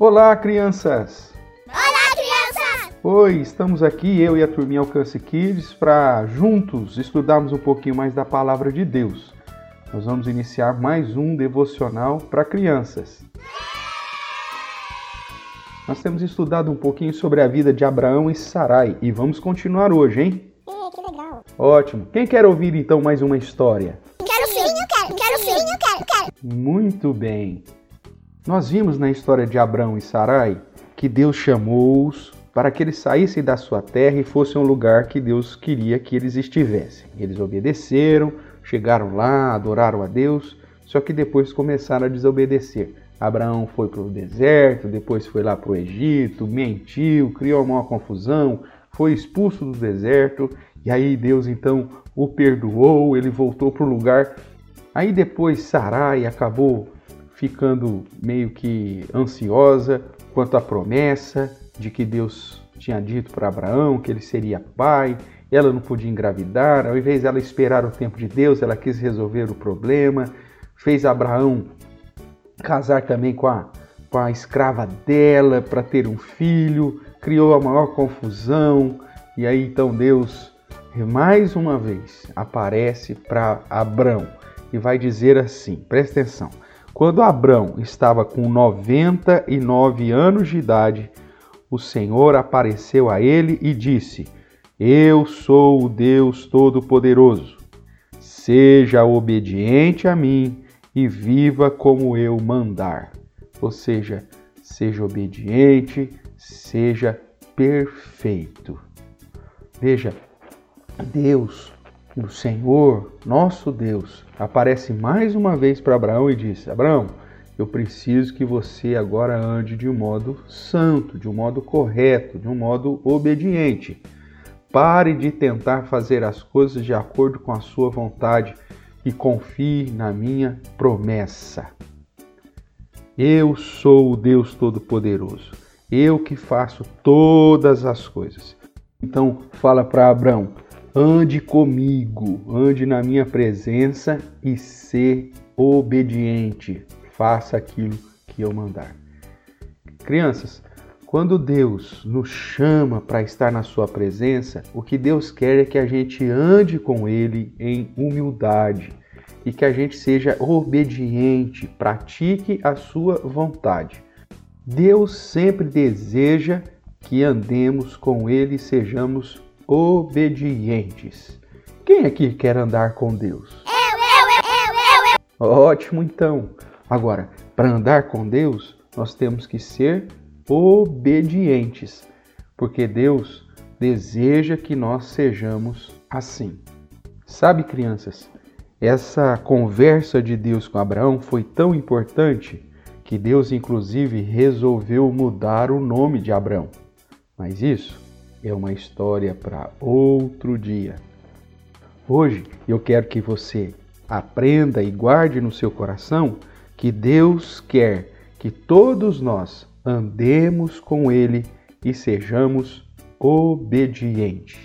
Olá, crianças! Olá, crianças! Oi, estamos aqui, eu e a turminha Alcance Kids, para juntos estudarmos um pouquinho mais da palavra de Deus. Nós vamos iniciar mais um devocional para crianças. Nós temos estudado um pouquinho sobre a vida de Abraão e Sarai e vamos continuar hoje, hein? É, que legal. Ótimo. Quem quer ouvir então mais uma história? Quero sim, eu quero, quero sim, eu quero, quero. Muito bem. Nós vimos na história de Abraão e Sarai que Deus chamou-os para que eles saíssem da sua terra e fossem um lugar que Deus queria que eles estivessem. Eles obedeceram, chegaram lá, adoraram a Deus, só que depois começaram a desobedecer. Abraão foi para o deserto, depois foi lá para o Egito, mentiu, criou uma confusão, foi expulso do deserto e aí Deus então o perdoou, ele voltou para o lugar. Aí depois Sarai acabou ficando meio que ansiosa quanto à promessa de que Deus tinha dito para Abraão que ele seria pai. Ela não podia engravidar, ao invés dela esperar o tempo de Deus, ela quis resolver o problema. Fez Abraão casar também com a, com a escrava dela para ter um filho, criou a maior confusão. E aí então Deus mais uma vez aparece para Abrão e vai dizer assim: presta atenção. Quando Abrão estava com 99 anos de idade, o Senhor apareceu a ele e disse: Eu sou o Deus Todo-Poderoso. Seja obediente a mim e viva como eu mandar. Ou seja, seja obediente, seja perfeito. Veja, Deus, o Senhor, nosso Deus, aparece mais uma vez para Abraão e diz: Abraão, eu preciso que você agora ande de um modo santo, de um modo correto, de um modo obediente. Pare de tentar fazer as coisas de acordo com a sua vontade e confie na minha promessa. Eu sou o Deus Todo-Poderoso, eu que faço todas as coisas. Então, fala para Abraão: ande comigo, ande na minha presença e ser obediente. Faça aquilo que eu mandar. Crianças, quando Deus nos chama para estar na Sua presença, o que Deus quer é que a gente ande com Ele em humildade e que a gente seja obediente, pratique a Sua vontade. Deus sempre deseja que andemos com Ele e sejamos obedientes. Quem aqui quer andar com Deus? Eu, eu, eu, eu, eu. Ótimo, então. Agora, para andar com Deus, nós temos que ser obedientes, porque Deus deseja que nós sejamos assim. Sabe, crianças, essa conversa de Deus com Abraão foi tão importante que Deus, inclusive, resolveu mudar o nome de Abraão. Mas isso é uma história para outro dia. Hoje eu quero que você aprenda e guarde no seu coração que Deus quer que todos nós andemos com Ele e sejamos obedientes.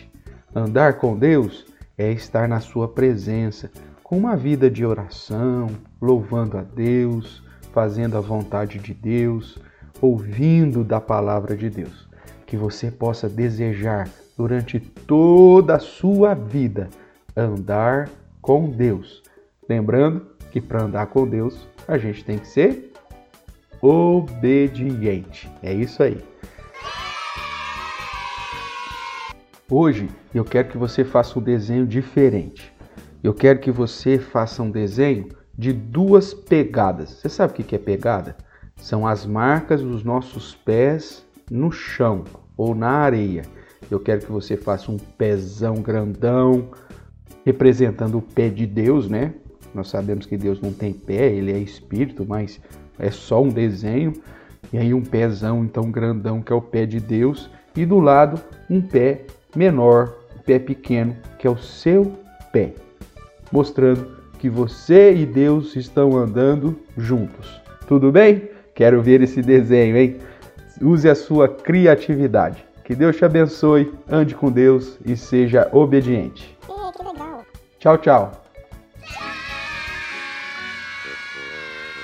Andar com Deus é estar na Sua presença, com uma vida de oração, louvando a Deus, fazendo a vontade de Deus, ouvindo da palavra de Deus. Que você possa desejar durante toda a sua vida andar com Deus. Lembrando que para andar com Deus a gente tem que ser obediente. É isso aí. Hoje eu quero que você faça um desenho diferente. Eu quero que você faça um desenho de duas pegadas. Você sabe o que é pegada? São as marcas dos nossos pés no chão ou na areia. Eu quero que você faça um pezão grandão, representando o pé de Deus, né? Nós sabemos que Deus não tem pé, ele é espírito, mas é só um desenho. E aí um pezão então grandão que é o pé de Deus e do lado um pé menor, um pé pequeno que é o seu pé, mostrando que você e Deus estão andando juntos. Tudo bem? Quero ver esse desenho, hein? Use a sua criatividade. Que Deus te abençoe, ande com Deus e seja obediente. É, que legal. Tchau, tchau.